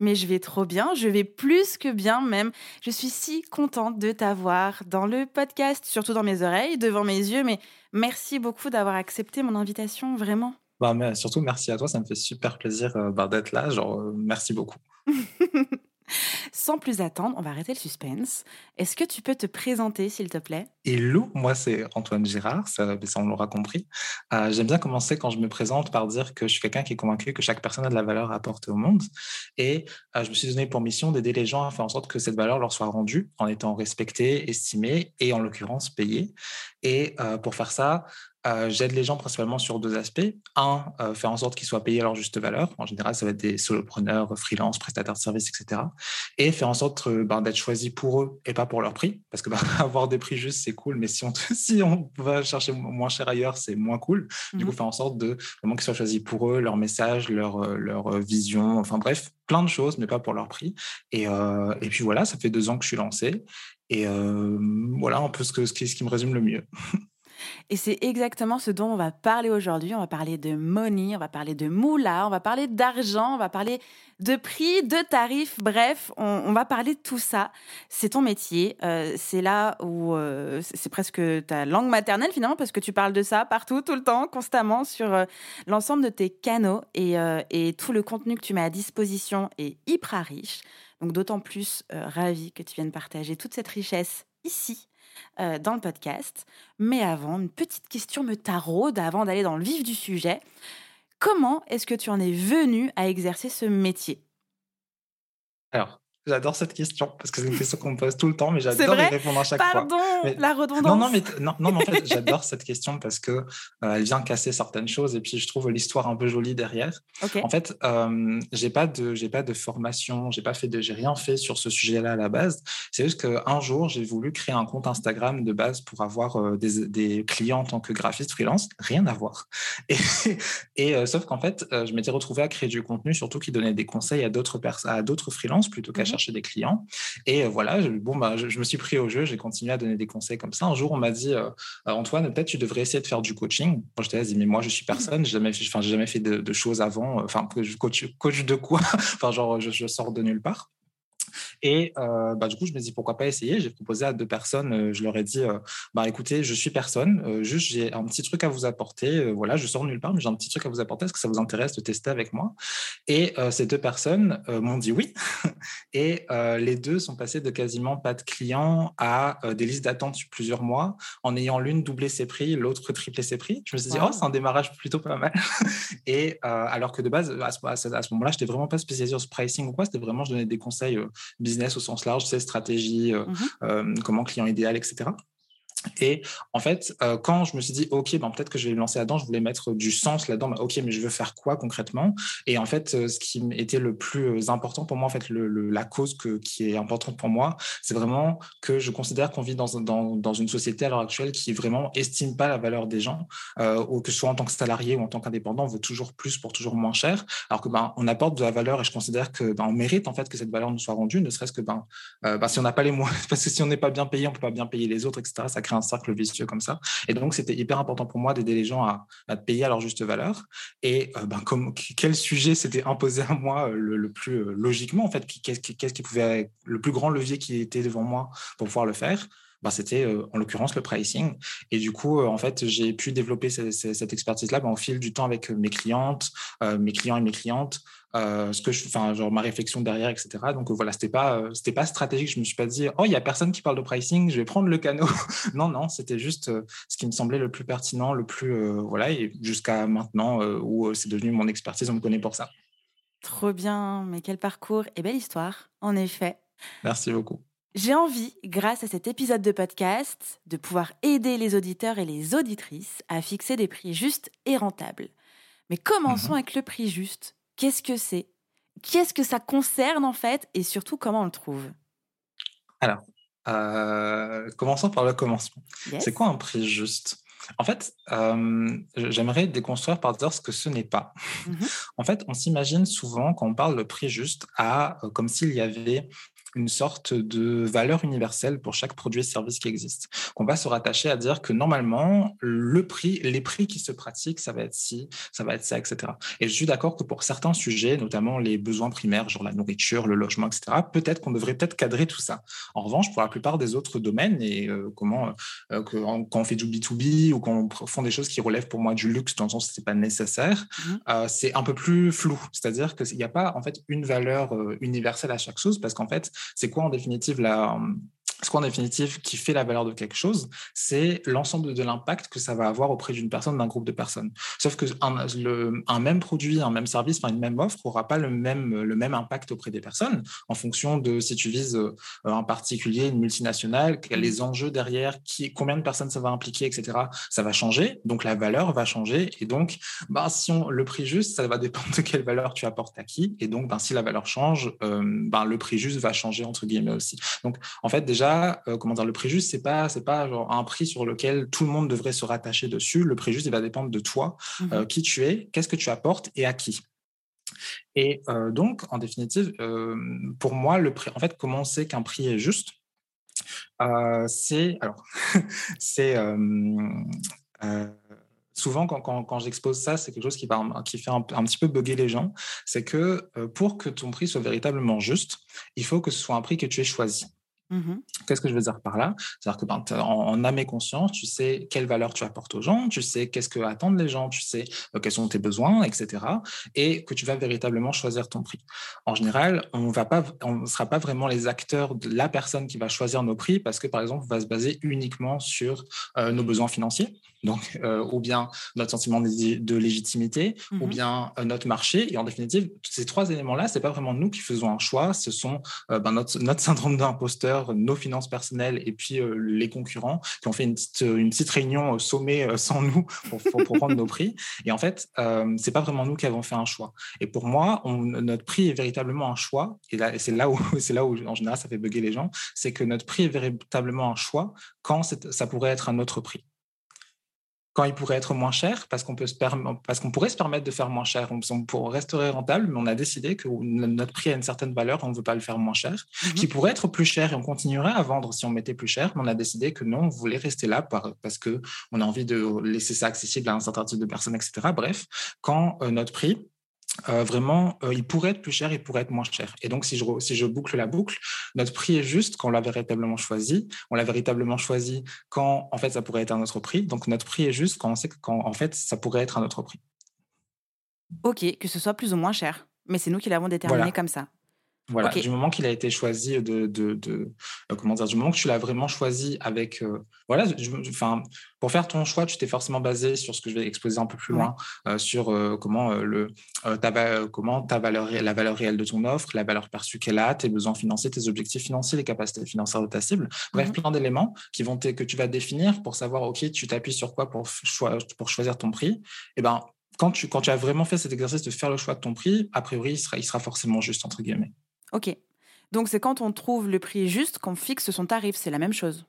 Mais je vais trop bien, je vais plus que bien même. Je suis si contente de t'avoir dans le podcast, surtout dans mes oreilles, devant mes yeux. Mais merci beaucoup d'avoir accepté mon invitation, vraiment. Bah, mais surtout, merci à toi, ça me fait super plaisir euh, bah, d'être là. Genre, euh, merci beaucoup. Sans plus attendre, on va arrêter le suspense. Est-ce que tu peux te présenter, s'il te plaît? Hello, moi c'est Antoine Girard, ça, on l'aura compris. Euh, J'aime bien commencer quand je me présente par dire que je suis quelqu'un qui est convaincu que chaque personne a de la valeur à apporter au monde. Et euh, je me suis donné pour mission d'aider les gens à faire en sorte que cette valeur leur soit rendue en étant respectée, estimée et en l'occurrence payée. Et euh, pour faire ça, euh, j'aide les gens principalement sur deux aspects. Un, euh, faire en sorte qu'ils soient payés à leur juste valeur. En général, ça va être des solopreneurs, freelance, prestataires de services, etc. Et faire en sorte euh, ben, d'être choisi pour eux et pas pour leur prix. Parce que ben, avoir des prix justes, c'est cool, mais si on, si on va chercher moins cher ailleurs, c'est moins cool. Du coup, mmh faire en sorte de vraiment qu'ils soient choisis pour eux, leur message, leur, leur vision, enfin bref, plein de choses, mais pas pour leur prix. Et, et puis voilà, ça fait deux ans que je suis lancé. Et voilà un peu ce, que, ce qui me résume le mieux. Et c'est exactement ce dont on va parler aujourd'hui. On va parler de money, on va parler de moula, on va parler d'argent, on va parler de prix, de tarifs. Bref, on, va parler de tout ça. C'est ton métier. Euh, c'est là où euh, c'est presque ta langue maternelle finalement parce que tu parles de ça partout, tout le temps, constamment sur euh, l'ensemble de tes canaux et, et, tout le contenu que tu mets à disposition est hyper riche. Donc d'autant plus ravi que tu viennes partager toute cette richesse ici euh, dans le podcast. Mais avant, une petite question me taraude avant d'aller dans le vif du sujet. Comment est-ce que tu en es venu à exercer ce métier? Alors, J'adore cette question parce que c'est une question qu'on me pose tout le temps, mais j'adore y répondre à chaque fois. Pardon, la redondance. Non, non, mais non, non, en fait, j'adore cette question parce que euh, elle vient casser certaines choses et puis je trouve l'histoire un peu jolie derrière. En fait, euh, j'ai pas de, j'ai pas de formation, j'ai pas fait de, j'ai rien fait sur ce sujet-là à la base. C'est juste qu'un jour, j'ai voulu créer un compte Instagram de base pour avoir euh, des, des, clients en tant que graphiste freelance, rien à voir. Et, et euh, sauf qu'en fait, je m'étais retrouvé à créer du contenu, surtout qui donnait des conseils à d'autres personnes, à d'autres freelances plutôt qu'à mmh chercher des clients. Et euh, voilà, je, bon, bah, je, me suis pris au jeu, j'ai continué à donner des conseils comme ça. Un jour, on m'a dit, euh, euh, Antoine, peut-être tu devrais essayer de faire du coaching. Moi, je t'ai dit, mais moi, je suis personne, j'ai jamais, enfin, j'ai jamais fait de, choses avant. Enfin, coach, coach de quoi? Enfin, genre, je, je sors de nulle part. Et euh, bah, du coup, je me dis pourquoi pas essayer. J'ai proposé à deux personnes, euh, je leur ai dit euh, bah, écoutez, je suis personne, juste j'ai un petit truc à vous apporter. voilà, je sors nulle part, mais j'ai un petit truc à vous apporter. Est-ce que ça vous intéresse de tester avec moi? Et ces deux personnes m'ont dit oui. Et les deux sont passés de quasiment pas de clients à des listes d'attente sur plusieurs mois, en ayant l'une doublé ses prix, l'autre triplé ses prix. Je me suis dit, oh, c'est un démarrage plutôt pas mal. Et alors que de base, à ce, à ce moment-là, je n'étais vraiment pas spécialisé sur pricing ou quoi, c'était vraiment, je donnais des conseils business au sens large, c'est stratégie, mmh euh, comment client idéal, etc. Et en fait, euh, quand je me suis dit, OK, ben, peut-être que je vais me lancer là-dedans, je voulais mettre du sens là-dedans. Ben, OK, mais je veux faire quoi concrètement? Et en fait, euh, ce qui était le plus euh, important pour moi, en fait, la cause qui est importante pour moi, c'est vraiment que je considère qu'on vit dans, une société à l'heure actuelle qui vraiment estime pas la valeur des gens, ou que ce soit en tant que salarié ou en tant qu'indépendant, on veut toujours plus pour toujours moins cher, alors que ben, on apporte de la valeur et je considère que ben, on mérite en fait que cette valeur nous soit rendue, ne serait-ce que ben, ben si on n'a pas les moyens, parce que si on n'est pas bien payé, on peut pas bien payer les autres, etc. Ça crée un cercle vicieux comme ça. Et donc, c'était hyper important pour moi d'aider les gens à, payer à leur juste valeur. Et euh, ben, comme, quel sujet s'était imposé à moi euh, le, plus euh, logiquement, en fait, qu'est-ce qui, pouvait être le plus grand levier qui était devant moi pour pouvoir le faire? Bah, c'était en l'occurrence le pricing. Et du coup, en fait, j'ai pu développer cette, expertise-là bah, au fil du temps avec mes clientes, mes clients et mes clientes. Ce que je, enfin, genre ma réflexion derrière, etc. Donc voilà, c'était pas, c'était pas stratégique. Je me suis pas dit, oh, il y a personne qui parle de pricing, je vais prendre le canot. non, non, c'était juste ce qui me semblait le plus pertinent, le plus, voilà, et jusqu'à maintenant où c'est devenu mon expertise, on me connaît pour ça. Trop bien, mais quel parcours et belle histoire, en effet. Merci beaucoup. J'ai envie, grâce à cet épisode de podcast, de pouvoir aider les auditeurs et les auditrices à fixer des prix justes et rentables. Mais commençons mhm. avec le prix juste. Qu'est-ce que c'est? Qu'est-ce que ça concerne en fait? Et surtout, comment on le trouve? Alors, euh, commençons par le commencement. C'est quoi un prix juste? En fait, euh, j'aimerais déconstruire par dire ce que ce n'est pas. Mmh en fait, on s'imagine souvent quand on parle de prix juste à euh, comme s'il y avait une sorte de valeur universelle pour chaque produit et service qui existe. Qu'on va se rattacher à dire que normalement, le prix, les prix qui se pratiquent, ça va être ci, ça va être ça, etc. Et je suis d'accord que pour certains sujets, notamment les besoins primaires, genre la nourriture, le logement, etc., peut-être qu'on devrait peut-être cadrer tout ça. En revanche, pour la plupart des autres domaines, et euh, comment, euh, que, quand on fait du B2B ou quand on fait des choses qui relèvent pour moi du luxe, dans le sens où ce n'est pas nécessaire, mmh. euh, c'est un peu plus flou. C'est-à-dire qu'il n'y a pas en fait une valeur universelle à chaque chose parce qu'en fait, c'est quoi en définitive la, ce qu'en définitive qui fait la valeur de quelque chose, c'est l'ensemble de l'impact que ça va avoir auprès d'une personne, d'un groupe de personnes. Sauf que un, même produit, un même service, une même offre n'aura pas le même, le même impact auprès des personnes en fonction de si tu vises euh, un particulier, une multinationale, les enjeux derrière, qui, combien de personnes ça va impliquer, etc. Ça va changer, donc la valeur va changer. Et donc, bah, si on, le prix juste, ça va dépendre de quelle valeur tu apportes à qui. Et donc, ben, si la valeur change, euh, ben, le prix juste va changer, entre guillemets aussi. Donc, en fait, déjà, euh, comment dire, le prix juste, c'est pas, c'est pas genre un prix sur lequel tout le monde devrait se rattacher dessus. Le prix juste, il va dépendre de toi, mmh euh, qui tu es, qu'est-ce que tu apportes et à qui. Et euh, donc, en définitive, pour moi, le prix, en fait, comment on sait qu'un prix est juste C'est, alors, c'est souvent, quand, quand, j'expose ça, c'est quelque chose qui, qui fait un, un, petit peu bugger les gens. C'est que pour que ton prix soit véritablement juste, il faut que ce soit un prix que tu aies choisi. Mmh Qu'est-ce que je veux dire par là? C'est-à-dire que ben, en, âme et conscience, tu sais quelle valeur tu apportes aux gens, tu sais qu'est-ce que attendent les gens, tu sais euh, quels sont tes besoins, etc. Et que tu vas véritablement choisir ton prix. En général, on ne sera pas vraiment les acteurs de la personne qui va choisir nos prix parce que, par exemple, on va se baser uniquement sur euh, nos besoins financiers donc euh, ou bien notre sentiment de, légitimité, ou mmh bien euh, notre marché. Et en définitive, ces trois éléments-là, c'est pas vraiment nous qui faisons un choix, ce sont euh, ben, notre, notre, syndrome d'imposteur, nos finances personnelles et puis les concurrents qui ont fait une petite, une petite réunion au sommet sans nous pour, pour, prendre nos prix. Et en fait, c'est pas vraiment nous qui avons fait un choix. Et pour moi, on, notre prix est véritablement un choix. Et là, c'est là où c'est là où en général ça fait bugger les gens, c'est que notre prix est véritablement un choix quand ça pourrait être un autre prix quand il pourrait être moins cher, parce qu'on peut se parce qu'on pourrait se permettre de faire moins cher, on, on resterait rentable, mais on a décidé que notre prix a une certaine valeur, on ne veut pas le faire moins cher, mmh qui pourrait être plus cher et on continuerait à vendre si on mettait plus cher, mais on a décidé que non, on voulait rester là parce que on a envie de laisser ça accessible à un certain type de personnes, etc. Bref, quand euh, notre prix euh, vraiment, euh, il pourrait être plus cher, il pourrait être moins cher. Et donc, si je, si je boucle la boucle, notre prix est juste quand on l'a véritablement choisi. On l'a véritablement choisi quand, en fait, ça pourrait être un autre prix. Donc, notre prix est juste quand on sait que, quand, en fait, ça pourrait être un autre prix. Ok, que ce soit plus ou moins cher. Mais c'est nous qui l'avons déterminé comme ça. Voilà, du moment qu'il a été choisi de, de, de euh, comment dire, du moment que tu l'as vraiment choisi avec, euh, voilà, enfin, pour faire ton choix, tu t'es forcément basé sur ce que je vais exposer un peu plus loin, euh, sur comment le, ta, comment ta valeur, la valeur réelle de ton offre, la valeur perçue qu'elle a, tes besoins financiers, tes objectifs financiers, les capacités financières de ta cible, bref, mmh plein d'éléments qui vont que tu vas définir pour savoir, ok, tu t'appuies sur quoi pour, pour choisir ton prix. Et eh ben, quand tu, quand tu as vraiment fait cet exercice de faire le choix de ton prix, a priori, il sera, il sera forcément juste entre guillemets. Ok. Donc c'est quand on trouve le prix juste qu'on fixe son tarif, c'est la même chose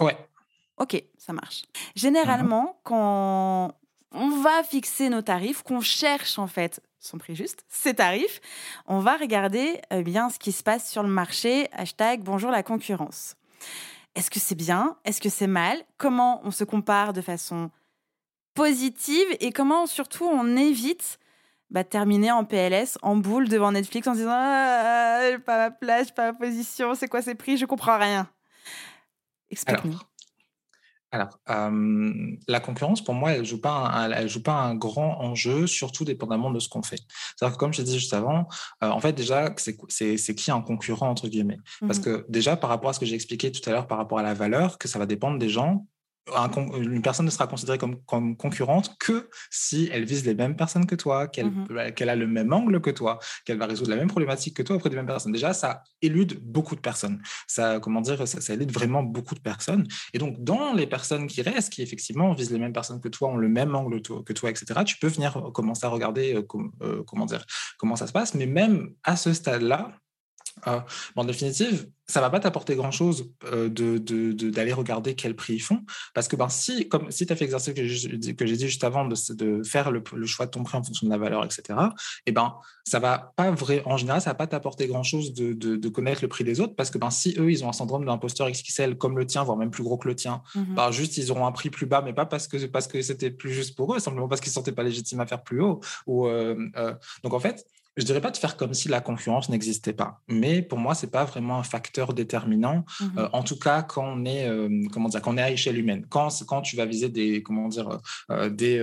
Ouais. Ok, ça marche. Généralement, mhm. quand on va fixer nos tarifs, qu'on cherche en fait son prix juste, ses tarifs, on va regarder eh bien ce qui se passe sur le marché. Hashtag bonjour la concurrence. Est-ce que c'est bien? Est-ce que c'est mal? Comment on se compare de façon positive? Et comment surtout on évite bah, terminer en PLS, en boule devant Netflix en disant ah, pas ma place, pas ma position, c'est quoi ces prix, je comprends rien. Explique-nous. Alors, la concurrence, pour moi, elle ne joue, pas un, joue pas un grand enjeu, surtout dépendamment de ce qu'on fait. C'est-à-dire que, comme je dit juste avant, en fait, déjà, c'est qui un concurrent, entre guillemets? Parce mmh que, déjà, par rapport à ce que j'ai expliqué tout à l'heure, par rapport à la valeur, que ça va dépendre des gens, une personne ne sera considérée comme, comme, concurrente que si elle vise les mêmes personnes que toi, qu'elle mmh a le même angle que toi, qu'elle va résoudre la même problématique que toi auprès des mêmes personnes. Déjà, ça élude beaucoup de personnes. Ça, comment dire, ça, ça, élude vraiment beaucoup de personnes. Et donc, dans les personnes qui restent, qui effectivement visent les mêmes personnes que toi, ont le même angle que toi, etc., tu peux venir commencer à regarder euh, euh, comment dire, comment ça se passe. Mais même à ce stade-là, euh, en définitive, ça va pas t'apporter grand-chose euh, de, d'aller regarder quel prix ils font. Parce que ben, si, comme, si tu as fait l'exercice que j'ai, dit juste avant de, de faire le, choix de ton prix en fonction de la valeur, etc., et eh ben, ça va pas vrai, en général, ça va pas t'apporter grand-chose de, de, connaître le prix des autres. Parce que ben, si eux, ils ont un syndrome d'imposteur XXL comme le tien, voire même plus gros que le tien, mmh ben, juste ils auront un prix plus bas, mais pas parce que, parce que c'était plus juste pour eux, simplement parce qu'ils ne se sentaient pas légitimes à faire plus haut. Ou, euh, donc en fait, je dirais pas de faire comme si la concurrence n'existait pas, mais pour moi c'est pas vraiment un facteur déterminant. Mmh euh, en tout cas, quand on est euh, comment dire, quand on est à échelle humaine, quand quand tu vas viser des comment dire euh, des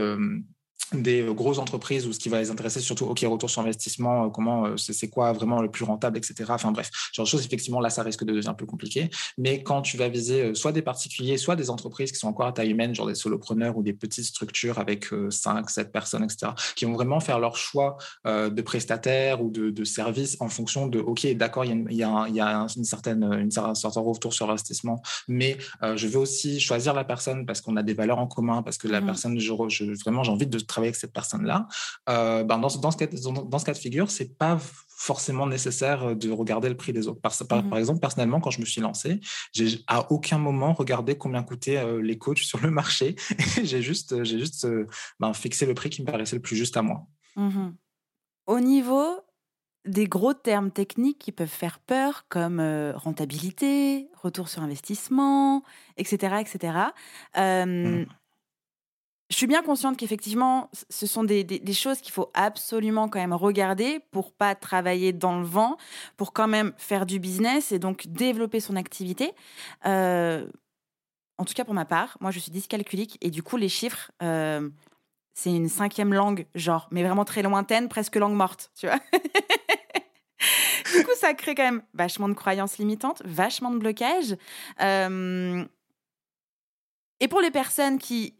des euh, grosses entreprises ou ce qui va les intéresser surtout ok retour sur investissement euh, comment euh, c'est quoi vraiment le plus rentable etc enfin bref genre de choses effectivement là ça risque de devenir un peu compliqué. Mais quand tu vas viser soit des particuliers soit des entreprises qui sont encore à taille humaine genre des solopreneurs ou des petites structures avec 5 7 personnes etc qui vont vraiment faire leur choix de prestataires ou de, de services en fonction de ok d'accord il y a, il y a, une certaine une certain retour sur investissement mais je veux aussi choisir la personne parce qu'on a des valeurs en commun parce que la mmh. personne je, vraiment j'ai envie de travailler avec cette personne-là, euh, ben dans, dans, ce cas, dans, ce cas de figure, c'est pas forcément nécessaire de regarder le prix des autres. Par, par, mmh exemple, personnellement, quand je me suis lancé, j'ai à aucun moment regardé combien coûtaient euh, les coachs sur le marché. j'ai juste, j'ai juste euh, ben, fixé le prix qui me paraissait le plus juste à moi. Mmh Au niveau des gros termes techniques qui peuvent faire peur, comme rentabilité, retour sur investissement, etc., etc je suis bien consciente qu'effectivement, ce sont des, choses qu'il faut absolument quand même regarder pour pas travailler dans le vent, pour quand même faire du business et donc développer son activité. Euh, en tout cas pour ma part, moi je suis dyscalculique et du coup les chiffres, euh, c'est une cinquième langue, genre, mais vraiment très lointaine, presque langue morte, tu vois. du coup, ça crée quand même vachement de croyances limitantes, vachement de blocages. Euh, et pour les personnes qui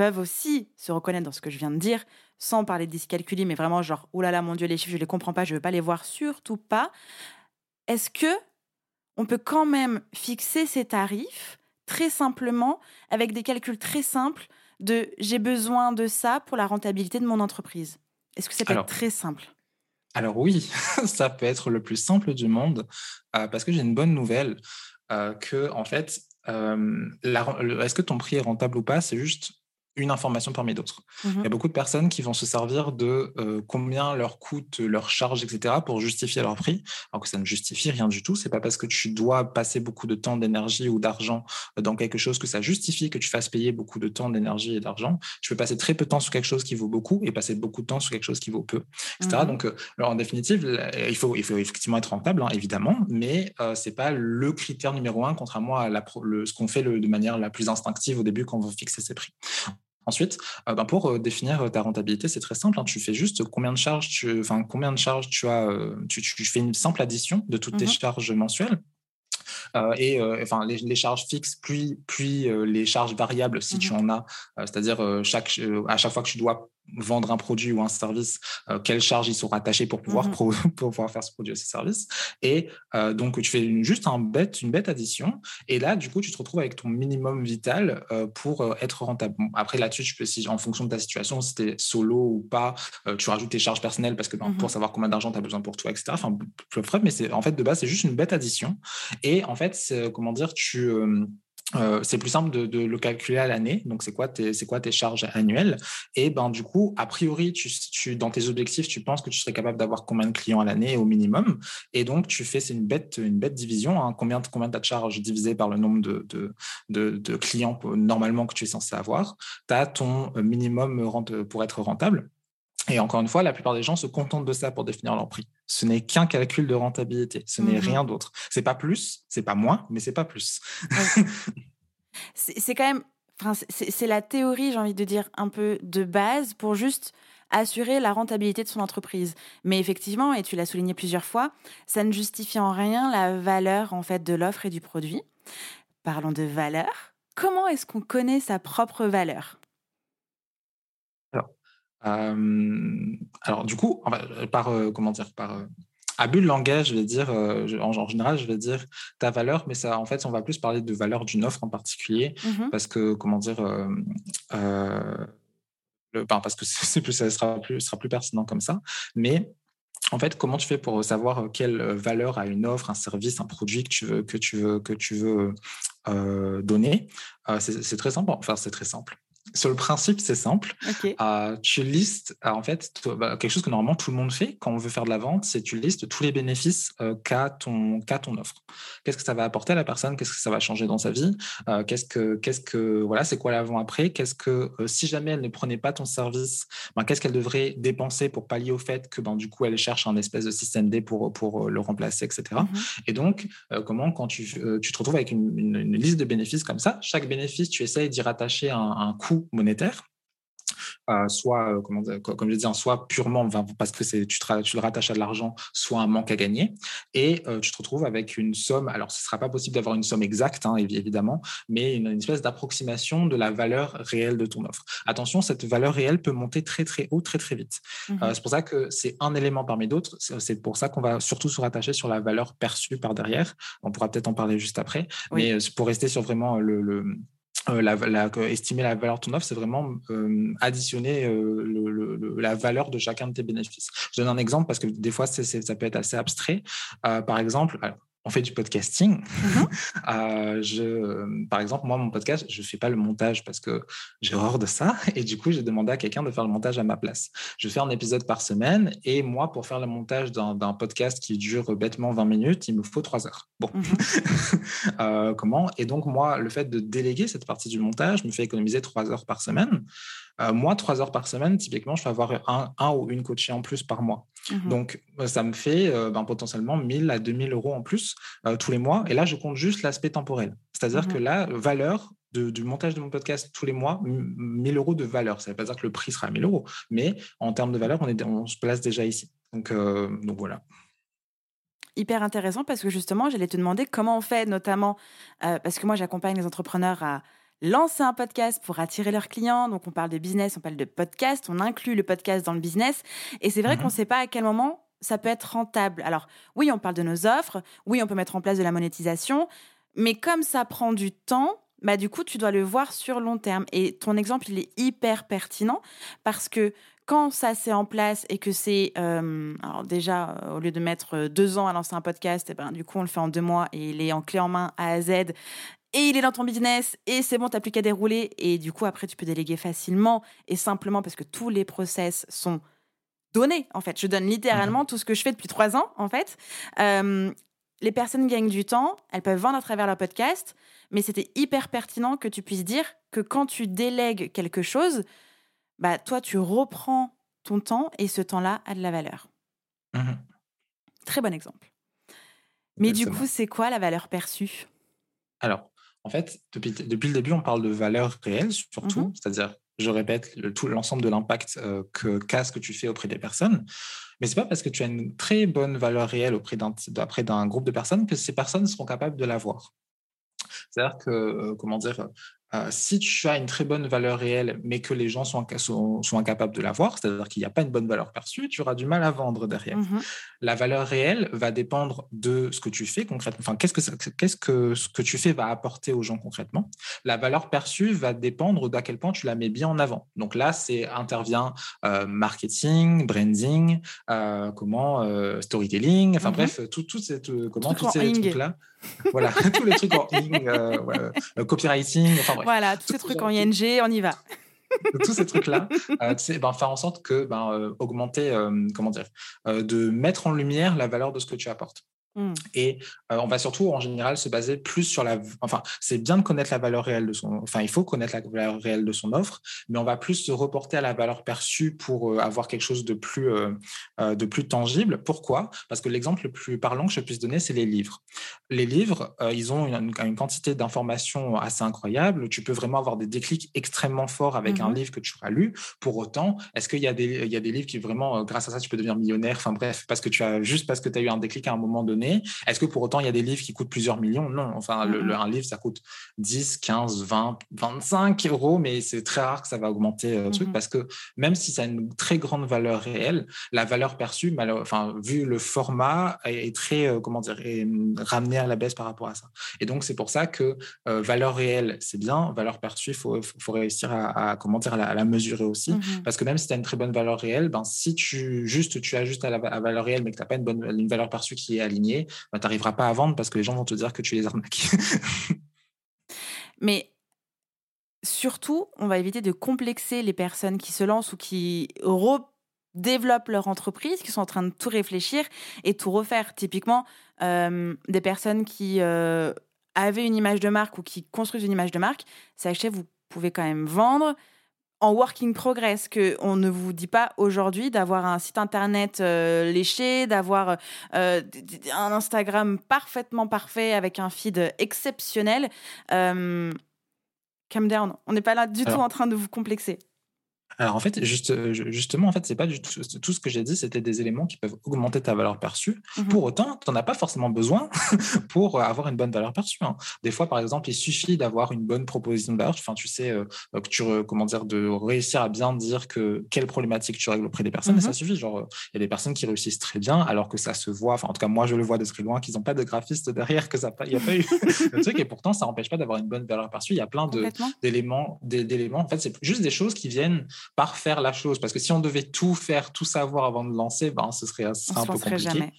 peuvent aussi se reconnaître dans ce que je viens de dire, sans parler de dyscalculie, mais vraiment genre, oh là là, mon Dieu, les chiffres, je les comprends pas, je veux pas les voir, surtout pas. Est-ce que on peut quand même fixer ces tarifs très simplement, avec des calculs très simples de j'ai besoin de ça pour la rentabilité de mon entreprise Est-ce que ça peut être très simple? Alors oui, ça peut être le plus simple du monde euh, parce que j'ai une bonne nouvelle euh, que en fait, euh, est-ce que ton prix est rentable ou pas, c'est juste une information parmi d'autres. Mmh Il y a beaucoup de personnes qui vont se servir de euh, combien leur coûte leur charge, etc., pour justifier leur prix, alors que ça ne justifie rien du tout. C'est pas parce que tu dois passer beaucoup de temps, d'énergie ou d'argent dans quelque chose que ça justifie que tu fasses payer beaucoup de temps, d'énergie et d'argent. Tu peux passer très peu de temps sur quelque chose qui vaut beaucoup et passer beaucoup de temps sur quelque chose qui vaut peu, etc. Mmh Donc, euh, alors en définitive, il faut, il faut effectivement être rentable, hein, évidemment, mais euh, c'est pas le critère numéro un, contrairement à la, le, ce qu'on fait de manière la plus instinctive au début quand on veut fixer ses prix. Ensuite, euh, ben, pour euh, définir euh, ta rentabilité, c'est très simple. Hein. tu fais juste combien de charges tu, enfin, combien de charges tu as. tu, fais une simple addition de toutes tes mmh charges mensuelles. et enfin les, charges fixes puis puis les charges variables si mmh tu en as c'est-à-dire chaque à chaque fois que tu dois vendre un produit ou un service, euh, quelles charges ils sont rattachées pour pouvoir, mmh pour pouvoir faire ce produit ou ce service. Et euh, donc, tu fais une, juste un bête, une bête addition. Et là, du coup, tu te retrouves avec ton minimum vital euh, pour être rentable. après, là-dessus, tu peux, si, en fonction de ta situation, si tu es solo ou pas, tu rajoutes tes charges personnelles parce que ben, pour mmh savoir combien d'argent tu as besoin pour toi, etc. Enfin, mais c'est en fait, de base, c'est juste une bête addition. Et en fait, comment dire, tu euh, c'est plus simple de, le calculer à l'année. Donc, c'est quoi, tes, charges annuelles? Et ben, du coup, a priori, tu, dans tes objectifs, tu penses que tu serais capable d'avoir combien de clients à l'année au minimum? Et donc, tu fais, une bête, une bête division. Hein. combien, combien de charges divisé par le nombre de, clients normalement que tu es censé avoir? Tu as ton minimum pour être rentable. Et encore une fois, la plupart des gens se contentent de ça pour définir leur prix. Ce n'est qu'un calcul de rentabilité. Ce n'est mmh rien d'autre. C'est pas plus, c'est pas moins, mais c'est pas plus. c'est quand même, c'est la théorie, j'ai envie de dire, un peu de base pour juste assurer la rentabilité de son entreprise. Mais effectivement, et tu l'as souligné plusieurs fois, ça ne justifie en rien la valeur en fait de l'offre et du produit. Parlons de valeur. Comment est-ce qu'on connaît sa propre valeur? Alors, du coup, par comment dire, par abus de langage, je vais dire, en, général, je vais dire ta valeur, mais ça, en fait, on va plus parler de valeur d'une offre en particulier, mmh parce que, comment dire, le, parce que c'est plus, ça sera plus, sera plus pertinent comme ça. Mais en fait, comment tu fais pour savoir quelle valeur a une offre, un service, un produit que tu veux, que tu veux, que tu veux donner? C'est très simple. Enfin, c'est très simple. Sur le principe, c'est simple. Euh, tu listes, euh, en fait, bah, quelque chose que normalement tout le monde fait quand on veut faire de la vente, c'est tu listes tous les bénéfices euh, qu'a ton, ton offre. Qu'est-ce que ça va apporter à la personne? Qu'est-ce que ça va changer dans sa vie? Qu'est-ce que, qu'est-ce que, voilà, c'est quoi l'avant-après Qu'est-ce que, si jamais elle ne prenait pas ton service, ben, qu'est-ce qu'elle devrait dépenser pour pallier au fait que, ben, du coup, elle cherche un espèce de système D pour, pour le remplacer, etc. Mmh Et donc, comment, quand tu, tu te retrouves avec une, liste de bénéfices comme ça, chaque bénéfice, tu essayes d'y rattacher un, un coût monétaire. Euh, soit, euh, comment, comme je disais, soit purement parce que tu, tu, le rattaches à de l'argent, soit un manque à gagner. Et euh, tu te retrouves avec une somme. Alors, ce ne sera pas possible d'avoir une somme exacte, hein, évidemment, mais une, espèce d'approximation de la valeur réelle de ton offre. Attention, cette valeur réelle peut monter très, très haut, très, très vite. Mmh c'est pour ça que c'est un élément parmi d'autres. C'est pour ça qu'on va surtout se rattacher sur la valeur perçue par derrière. On pourra peut-être en parler juste après. Mais pour rester sur vraiment le la, estimer la valeur de ton offre, c'est vraiment euh, additionner euh, la valeur de chacun de tes bénéfices. Je donne un exemple parce que des fois, ça peut être assez abstrait. par exemple, on fait du podcasting. Mhm. Euh, je, par exemple, moi, mon podcast, je ne fais pas le montage parce que j'ai horreur de ça. Et du coup, j'ai demandé à quelqu'un de faire le montage à ma place. Je fais un épisode par semaine. Et moi, pour faire le montage d'un podcast qui dure bêtement 20 minutes, il me faut 3 heures. Bon. Mhm. Euh, comment? Et donc, moi, le fait de déléguer cette partie du montage me fait économiser 3 heures par semaine. Euh, moi, trois heures par semaine, typiquement, je vais avoir un, ou une coachée en plus par mois. Mmh Donc, euh, ça me fait euh, ben, potentiellement 1000 à 2000 euros en plus tous les mois. Et là, je compte juste l'aspect temporel. C'est-à-dire mmh que la valeur du montage de mon podcast tous les mois, 1000 euros de valeur. Ça ne veut pas dire que le prix sera 1000 euros, mais en termes de valeur, on, est, on se place déjà ici. Donc, donc voilà hyper intéressant parce que justement, j'allais te demander comment on fait, notamment parce que moi, j'accompagne les entrepreneurs à lancer un podcast pour attirer leurs clients. Donc, on parle de business, on parle de podcast, on inclut le podcast dans le business. Et c'est vrai qu'on ne mhm. sait pas à quel moment ça peut être rentable. Alors, oui, on parle de nos offres, oui, on peut mettre en place de la monétisation, mais comme ça prend du temps, bah, du coup, tu dois le voir sur long terme. Et ton exemple, il est hyper pertinent parce que quand ça c'est en place et que c'est euh, alors déjà euh, au lieu de mettre euh, deux ans à lancer un podcast, et eh ben du coup on le fait en deux mois et il est en clé en main A à Z et il est dans ton business et c'est bon, t'as plus qu'à dérouler et du coup après tu peux déléguer facilement et simplement parce que tous les process sont donnés en fait. Je donne littéralement mhm. tout ce que je fais depuis trois ans en fait. Euh, les personnes gagnent du temps, elles peuvent vendre à travers leur podcast, mais c'était hyper pertinent que tu puisses dire que quand tu délègues quelque chose, bah toi tu reprends ton temps et ce temps-là a de la valeur. Mhm. Très bon exemple. Mais du coup, c'est quoi la valeur perçue? Alors, en fait, depuis, depuis le début, on parle de valeur réelle, surtout, mmh c'est-à-dire, je répète, le, tout l'ensemble de l'impact euh, que qu'a ce que tu fais auprès des personnes. Mais c'est pas parce que tu as une très bonne valeur réelle auprès d'un, d'un groupe de personnes que ces personnes seront capables de l'avoir. C'est-à-dire que, euh, comment dire, euh, si tu as une très bonne valeur réelle, mais que les gens sont, sont, incapables de l'avoir, c'est-à-dire qu'il n'y a pas une bonne valeur perçue, tu auras du mal à vendre derrière. Mmh la valeur réelle va dépendre de ce que tu fais concrètement. Enfin, qu'est-ce que, qu'est-ce que ce que tu fais va apporter aux gens concrètement. La valeur perçue va dépendre d'à quel point tu la mets bien en avant. Donc là, c'est intervient euh, marketing, branding, euh, comment storytelling, enfin mmh bref, tout, tout cette, comment, tous ces trucs-là. voilà, tous les trucs en copywriting, enfin voilà, tous ces trucs en ING, on y va. tous ces trucs-là, euh, ben, faire en sorte que ben, euh, augmenter, euh, comment dire, de mettre en lumière la valeur de ce que tu apportes. Mmh. Et on va surtout, en général, se baser plus sur la. Enfin, c'est bien de connaître la valeur réelle de son. Enfin, il faut connaître la valeur réelle de son offre, mais on va plus se reporter à la valeur perçue pour avoir quelque chose de plus, de plus tangible. Pourquoi? Parce que l'exemple le plus parlant que je puisse donner, c'est les livres. Les livres, ils ont une, quantité d'informations assez incroyable. Tu peux vraiment avoir des déclics extrêmement forts avec un mmh livre que tu auras lu. Pour autant, est-ce qu'il y, a des, il y a des livres qui vraiment, grâce à ça, tu peux devenir millionnaire? Enfin bref, parce que tu as juste parce que tu as eu un déclic à un moment donné est-ce que pour autant, il y a des livres qui coûtent plusieurs millions? Non. Enfin, le, un livre, ça coûte 10, 15, 20, 25 euros, mais c'est très rare que ça va augmenter euh, truc parce que même si ça a une très grande valeur réelle, la valeur perçue, enfin, vu le format, est, très, euh, comment dire, est hum, ramené à la baisse par rapport à ça. Et donc, c'est pour ça que euh, valeur réelle, c'est bien. Valeur perçue, il faut, faut, réussir à, comment dire, à la, mesurer aussi. Mmh parce que même si tu as une très bonne valeur réelle, ben, si tu juste tu ajustes à la valeur réelle, mais que tu n'as pas une, bonne, une valeur perçue qui est alignée, bah, tu n'arriveras pas à vendre parce que les gens vont te dire que tu les arnaques. Mais surtout, on va éviter de complexer les personnes qui se lancent ou qui développent leur entreprise, qui sont en train de tout réfléchir et tout refaire. Typiquement, euh, des personnes qui euh, avaient une image de marque ou qui construisent une image de marque, sachez, vous pouvez quand même vendre, en working progress, que on ne vous dit pas aujourd'hui d'avoir un site internet euh, léché, d'avoir euh, un Instagram parfaitement parfait avec un feed exceptionnel. Euh, calm down, on n'est pas là du tout en train de vous complexer. Alors en fait, juste, euh, justement, en fait, c'est pas du tout, tout ce que j'ai dit, c'était des éléments qui peuvent augmenter ta valeur perçue. Mmh pour autant, tu n'en as pas forcément besoin pour avoir une bonne valeur perçue. Hein. Des fois, par exemple, il suffit d'avoir une bonne proposition de valeur. Enfin, tu sais, euh, que tu, comment dire, de réussir à bien dire que quelle problématique tu règles auprès des personnes, et ça mmh suffit. Genre, il y a des personnes qui réussissent très bien, alors que ça se voit. Enfin, en tout cas, moi, je le vois de très loin, qu'ils n'ont pas de graphiste derrière, que ça, il n'y a pas eu le truc. Et pourtant, ça n'empêche pas d'avoir une bonne valeur perçue. Il y a plein d'éléments, d'éléments. En fait, c'est juste des choses qui viennent par faire la chose. Parce que si on devait tout faire, tout savoir avant de lancer, ben, ce serait, ce serait un peu compliqué. Jamais.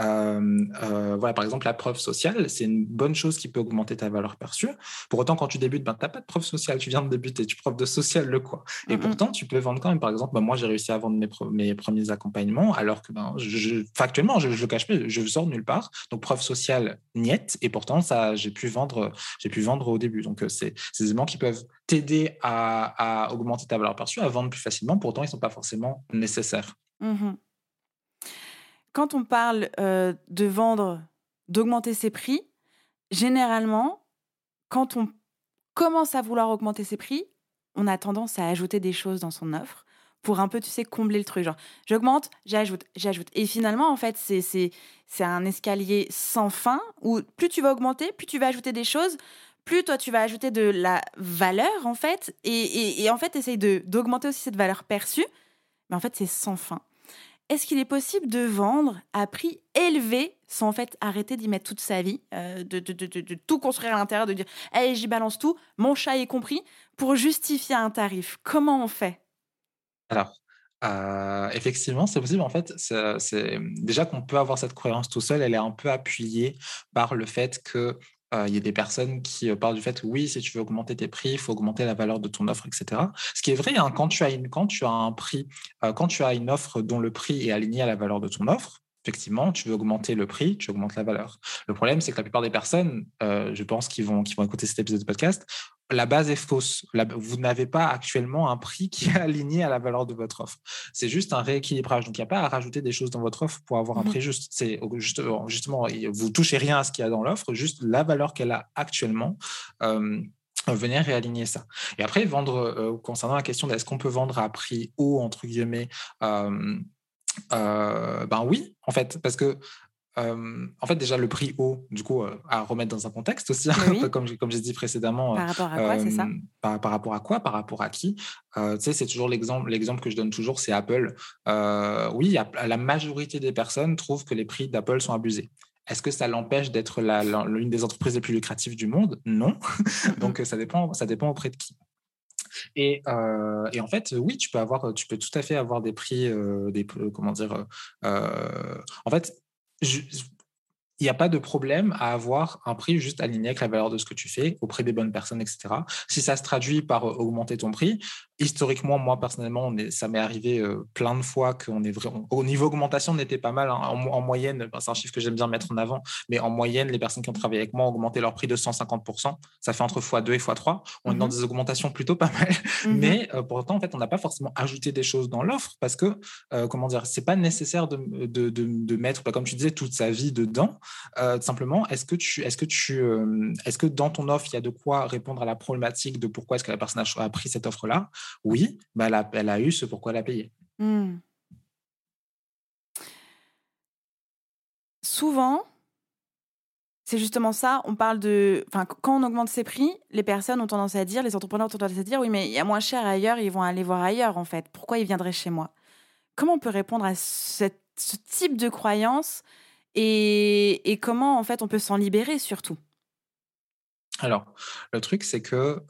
Euh, euh, voilà, par exemple, la preuve sociale, c'est une bonne chose qui peut augmenter ta valeur perçue. Pour autant, quand tu débutes, ben, tu n'as pas de preuve sociale, tu viens de débuter, tu preuves de social le quoi. Et pourtant, tu peux vendre quand même. Par exemple, ben, moi, j'ai réussi à vendre mes, mes, premiers accompagnements, alors que ben, je, factuellement, je ne le cache pas, je sors nulle part. Donc, preuve sociale, niette. Et pourtant, ça, j'ai pu vendre, j'ai pu vendre au début. Donc, euh, c'est des éléments qui peuvent t'aider à, à, augmenter ta valeur perçue, à vendre plus facilement. Pourtant, ils ne sont pas forcément nécessaires. Mmh quand on parle euh, de vendre, d'augmenter ses prix, généralement, quand on commence à vouloir augmenter ses prix, on a tendance à ajouter des choses dans son offre pour un peu, tu sais, combler le truc. Genre, j'augmente, j'ajoute, j'ajoute. Et finalement, en fait, c'est, c'est, c'est un escalier sans fin où plus tu vas augmenter, plus tu vas ajouter des choses, plus toi, tu vas ajouter de la valeur, en fait. Et, et, en fait, essaye de, d'augmenter aussi cette valeur perçue. Mais en fait, c'est sans fin est-ce qu'il est possible de vendre à prix élevé sans fait arrêter d'y mettre toute sa vie, euh, de, tout construire à l'intérieur, de dire hey, j'y balance tout, mon chat est compris, pour justifier un tarif Comment on fait? Alors, euh, effectivement, c'est possible. En fait, c'est déjà qu'on peut avoir cette croyance tout seul, elle est un peu appuyée par le fait que il y a des personnes qui euh, parlent du fait oui, si tu veux augmenter tes prix, il faut augmenter la valeur de ton offre, etc. Ce qui est vrai, hein, quand, tu as une, un prix, euh, quand tu as une offre dont le prix est aligné à la valeur de ton offre, effectivement, tu veux augmenter le prix, tu augmentes la valeur. Le problème, c'est que la plupart des personnes, je pense, qui vont écouter cet épisode de podcast, la base est fausse. vous n'avez pas actuellement un prix qui est aligné à la valeur de votre offre. C'est juste un rééquilibrage. Donc, il n'y a pas à rajouter des choses dans votre offre pour avoir un mmh prix juste. C'est justement, vous touchez rien à ce qu'il y a dans l'offre, juste la valeur qu'elle a actuellement. Euh, venir réaligner ça. Et après, vendre, euh, concernant la question est-ce qu'on peut vendre à prix haut, entre guillemets, euh, ben oui, en fait, parce que en fait, déjà, le prix haut, du coup, à remettre dans un contexte aussi, hein, comme, comme j'ai dit précédemment. Par rapport à quoi, c'est ça? par, par, rapport à quoi? Par rapport à qui? Tu sais, c'est toujours l'exemple, l'exemple que je donne toujours, c'est Apple. oui, la majorité des personnes trouvent que les prix d'Apple sont abusés. Est-ce que ça l'empêche d'être l'une des entreprises les plus lucratives du monde? Non. Donc, ça dépend, ça dépend auprès de qui. Et, et, en fait, oui, tu peux avoir, tu peux tout à fait avoir des prix, des, comment dire, en fait, il n'y a pas de problème à avoir un prix juste aligné avec la valeur de ce que tu fais auprès des bonnes personnes, etc. Si ça se traduit par augmenter ton prix, historiquement, moi personnellement, ça m'est arrivé plein de fois qu'on est vraiment. Au niveau augmentation, on était pas mal. Hein. En, moyenne, c'est un chiffre que j'aime bien mettre en avant, mais en moyenne, les personnes qui ont travaillé avec moi ont augmenté leur prix de 150%. Ça fait entre x2 et x3. On est dans mmh des augmentations plutôt pas mal. Mmh mais pourtant, en fait, on n'a pas forcément ajouté des choses dans l'offre parce que, comment dire, c'est pas nécessaire de, de, de, mettre, bah, comme tu disais, toute sa vie dedans. simplement, est-ce que tu, est-ce que tu, est-ce que dans ton offre, il y a de quoi répondre à la problématique de pourquoi est-ce que la personne a, pris cette offre-là? Oui, bah, elle, a, eu ce pourquoi elle a payé. Mmh. Souvent, c'est justement ça. On parle de. Enfin, quand on augmente ses prix, les personnes ont tendance à dire, les entrepreneurs ont tendance à dire oui, mais il y a moins cher ailleurs, ils vont aller voir ailleurs, en fait. Pourquoi ils viendraient chez moi? Comment on peut répondre à ce type de croyance et, et comment, en fait, on peut s'en libérer surtout? Alors, le truc, c'est que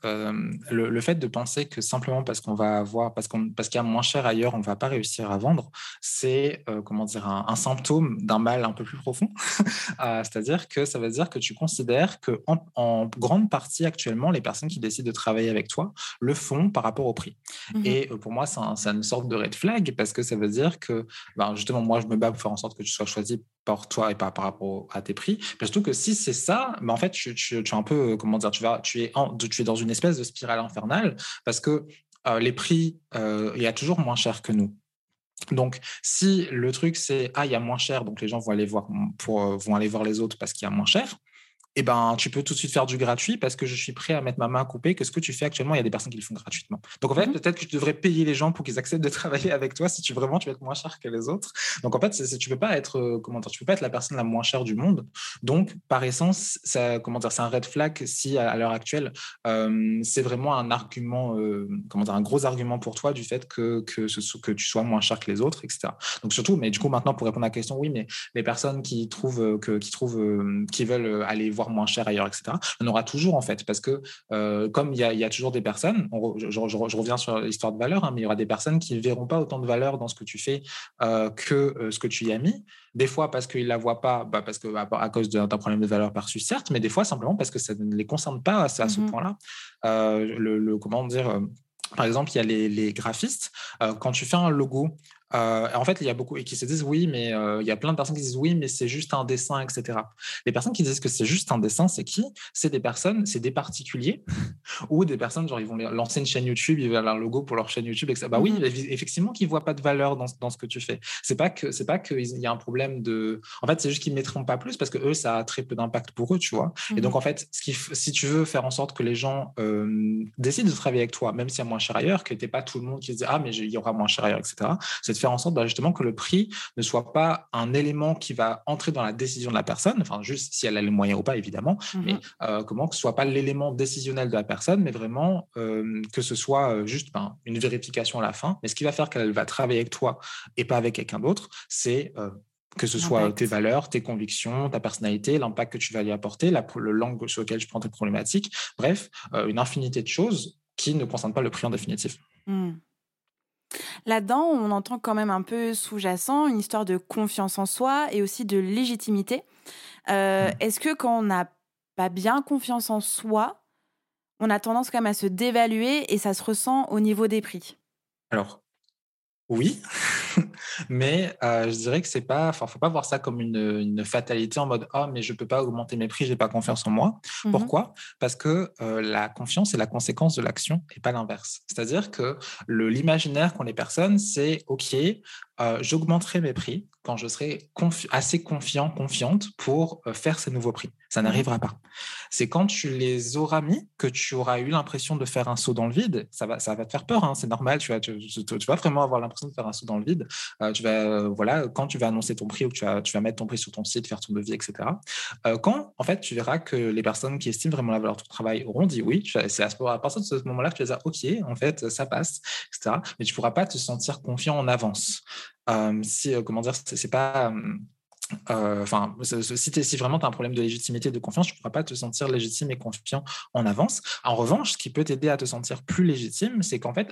le, fait de penser que simplement parce qu'on va avoir, parce qu'on, parce qu'il y a moins cher ailleurs, on ne va pas réussir à vendre, c'est comment dire un, symptôme d'un mal un peu plus profond. Ah, c'est-à-dire que ça veut dire que tu considères que en, grande partie actuellement, les personnes qui décident de travailler avec toi le font par rapport au prix. Mmh Et pour moi, c'est une sorte de red flag parce que ça veut dire que, ben, justement, moi, je me bats pour faire en sorte que tu sois choisi par toi et pas par rapport à tes prix. surtout que si c'est ça, mais ben, en fait, tu, es un peu comment dire, tu, es tu es dans une espèce de spirale infernale parce que euh, les prix, euh, il y a toujours moins cher que nous. Donc, si le truc c'est ah il y a moins cher, donc les gens vont aller voir pour euh, vont aller voir les autres parce qu'il y a moins cher, eh ben, tu peux tout de suite faire du gratuit parce que je suis prêt à mettre ma main à couper que ce que tu fais actuellement, il y a des personnes qui le font gratuitement. Donc, en fait, mmh peut-être que tu devrais payer les gens pour qu'ils acceptent de travailler avec toi si tu vraiment tu veux être moins cher que les autres. Donc, en fait, c'est, tu peux pas être, euh, comment dire, tu peux pas être la personne la moins chère du monde. Donc, par essence, ça, comment dire, c'est un red flag si à, l'heure actuelle, euh, c'est vraiment un argument, euh, comment dire, un gros argument pour toi du fait que, que, ce, que tu sois moins cher que les autres, etc. Donc, surtout, mais du coup, maintenant, pour répondre à la question, oui, mais les personnes qui trouvent, que, qui trouvent, qui veulent aller voir moins cher ailleurs, etc. On aura toujours en fait, parce que euh, comme il y, a toujours des personnes, je, reviens sur l'histoire de valeur, hein, mais il y aura des personnes qui ne verront pas autant de valeur dans ce que tu fais euh, que euh, ce que tu y as mis. Des fois parce qu'ils ne la voient pas, bah, parce que bah, à, cause d'un problème de valeur perçue, certes, mais des fois simplement parce que ça ne les concerne pas à, ce mmh point-là. Le, comment dire par exemple, il y a les, les graphistes. quand tu fais un logo, euh, en fait, il y a beaucoup et qui se disent oui, mais euh, il y a plein de personnes qui disent oui, mais c'est juste un dessin, etc. Les personnes qui disent que c'est juste un dessin, c'est qui? C'est des personnes, c'est des particuliers ou des personnes, genre ils vont lancer une chaîne YouTube, ils veulent un logo pour leur chaîne YouTube, etc. Bah oui, mmh effectivement, qu'ils voient pas de valeur dans, dans, ce que tu fais. C'est pas que c'est pas qu'il y a un problème de. En fait, c'est juste qu'ils mettront pas plus parce que eux, ça a très peu d'impact pour eux, tu vois. Et donc mmh en fait, ce qui, si tu veux faire en sorte que les gens euh, décident de travailler avec toi, même s'il y a moins cher ailleurs, que t'es pas tout le monde qui se dit ah mais il y aura moins cher ailleurs, etc. C'est faire en sorte bah, justement que le prix ne soit pas un élément qui va entrer dans la décision de la personne, enfin juste si elle a les moyens ou pas évidemment, mmh mais euh, comment que ce soit pas l'élément décisionnel de la personne, mais vraiment euh, que ce soit euh, juste ben, une vérification à la fin. Mais ce qui va faire qu'elle va travailler avec toi et pas avec quelqu'un d'autre, c'est que ce soit tes valeurs, tes convictions, ta personnalité, l'impact que tu vas y apporter, la, le langue sur lequel tu prends tes problématiques, bref, une infinité de choses qui ne concernent pas le prix en définitive. Mmh. Là-dedans, on entend quand même un peu sous-jacent une histoire de confiance en soi et aussi de légitimité. Euh, mmh. Est-ce que quand on n'a pas bien confiance en soi, on a tendance quand même à se dévaluer et ça se ressent au niveau des prix? Alors, oui, mais je dirais que c'est pas, enfin, faut pas voir ça comme une, fatalité en mode oh mais je peux pas augmenter mes prix, j'ai pas confiance en moi. Mmh Pourquoi? Parce que la confiance est la conséquence de l'action et pas l'inverse. C'est-à-dire que l'imaginaire qu'ont les personnes, c'est ok, j'augmenterai mes prix quand je serai assez confiant, confiante pour faire ces nouveaux prix. Ça mmh n'arrivera pas. C'est quand tu les auras mis que tu auras eu l'impression de faire un saut dans le vide. Ça va, ça va te faire peur, hein, c'est normal. Tu vas, tu, vas vraiment avoir l'impression de faire un saut dans le vide. tu vas, voilà, quand tu vas annoncer ton prix ou que tu vas, tu vas mettre ton prix sur ton site, faire ton devis, etc. quand, en fait, tu verras que les personnes qui estiment vraiment la valeur de ton travail auront dit oui. C'est à, partir de ce moment-là que tu vas dire ok, en fait, ça passe, etc. Mais tu pourras pas te sentir confiant en avance. Euh, si, euh, comment dire, c'est pas. Euh, enfin, si, si, vraiment tu as un problème de légitimité, de confiance, tu ne pourras pas te sentir légitime et confiant en avance. En revanche, ce qui peut t'aider à te sentir plus légitime, c'est qu'en fait,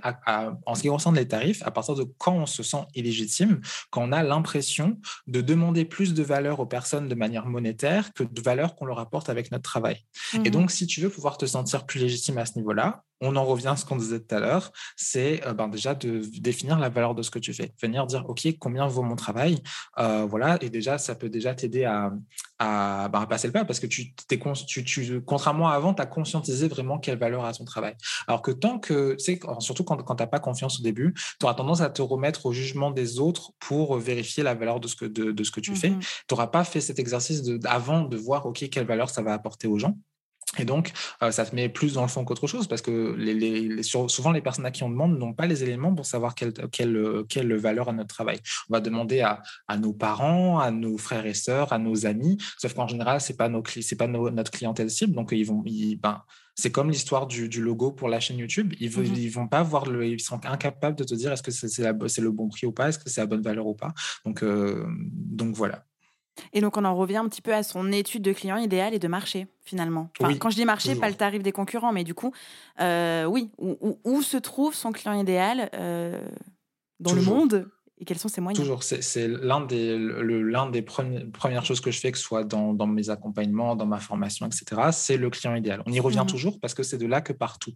en ce qui concerne les tarifs, à partir de quand on se sent illégitime, quand on a l'impression de demander plus de valeur aux personnes de manière monétaire que de valeur qu'on leur apporte avec notre travail. Et mmh donc, si tu veux pouvoir te sentir plus légitime à ce niveau-là, on en revient à ce qu'on disait tout à l'heure, c'est euh, ben, déjà de définir la valeur de ce que tu fais. Venir dire, OK, combien vaut mon travail euh, Voilà, et déjà, ça peut déjà t'aider à, à, ben, passer le pas parce que tu, t'es, tu, tu, contrairement à avant, tu as conscientisé vraiment quelle valeur a ton travail. Alors que tant que, surtout quand, quand tu n'as pas confiance au début, tu auras tendance à te remettre au jugement des autres pour vérifier la valeur de ce que, de, de ce que tu fais. Mmh tu n'auras pas fait cet exercice de, avant de voir, OK, quelle valeur ça va apporter aux gens. Et donc, euh, ça te met plus dans le fond qu'autre chose parce que les, souvent, les personnes à qui on demande n'ont pas les éléments pour savoir quelle, quelle, quelle valeur a notre travail. On va demander à, à, nos parents, à nos frères et sœurs, à nos amis, sauf qu'en général, ce n'est pas, nos, pas notre clientèle cible. Donc, ils vont, ben, c'est comme l'histoire du, du, logo pour la chaîne YouTube. Ils ne mmh vont pas voir, le, ils sont incapables de te dire est-ce que c'est le bon prix ou pas, est-ce que c'est la bonne valeur ou pas. Donc, euh, donc voilà. Et donc, on en revient un petit peu à son étude de client idéal et de marché, finalement. quand je dis marché, pas le tarif des concurrents, mais du coup, euh, oui, où, se trouve son client idéal euh, dans le monde et quels sont ses moyens? Toujours, c'est l'un des, l'un des premières choses que je fais, que ce soit dans, dans, mes accompagnements, dans ma formation, etc., c'est le client idéal. On y revient mmh. toujours parce que c'est de là que partout.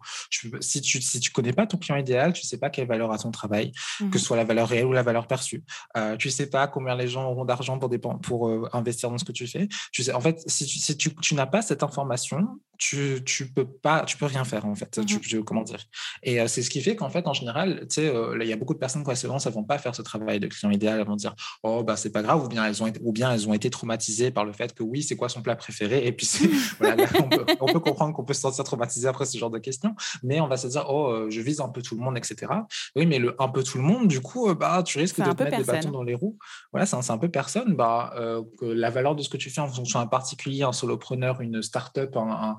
si tu si tu connais pas ton client idéal, tu sais pas quelle valeur a ton travail, que mmh. ce soit la valeur réelle ou la valeur perçue. Euh, tu sais pas combien les gens auront d'argent pour, pour euh, investir dans ce que tu fais. Tu sais, en fait, si tu, si tu, tu n'as pas cette information, tu, tu peux pas, tu peux rien faire en fait. Mmh comment dire? Et euh, c'est ce qui fait qu'en fait, en général, tu sais, euh, il y a beaucoup de personnes qui ne vont pas faire ce travail de client idéal. Elles vont dire, oh bah c'est pas grave, ou bien elles ont été, ou bien elles ont été traumatisées par le fait que oui, c'est quoi son plat préféré Et puis voilà, on, peut, on, peut, comprendre qu'on peut se sentir traumatisé après ce genre de questions, mais on va se dire, oh, euh, je vise un peu tout le monde, etc. Oui, mais le un peu tout le monde, du coup, bah tu risques de te mettre des bâtons dans les roues. Voilà, c'est un, peu personne. Bah que la valeur de ce que tu fais en fonction d'un particulier, un solopreneur, une start-up, un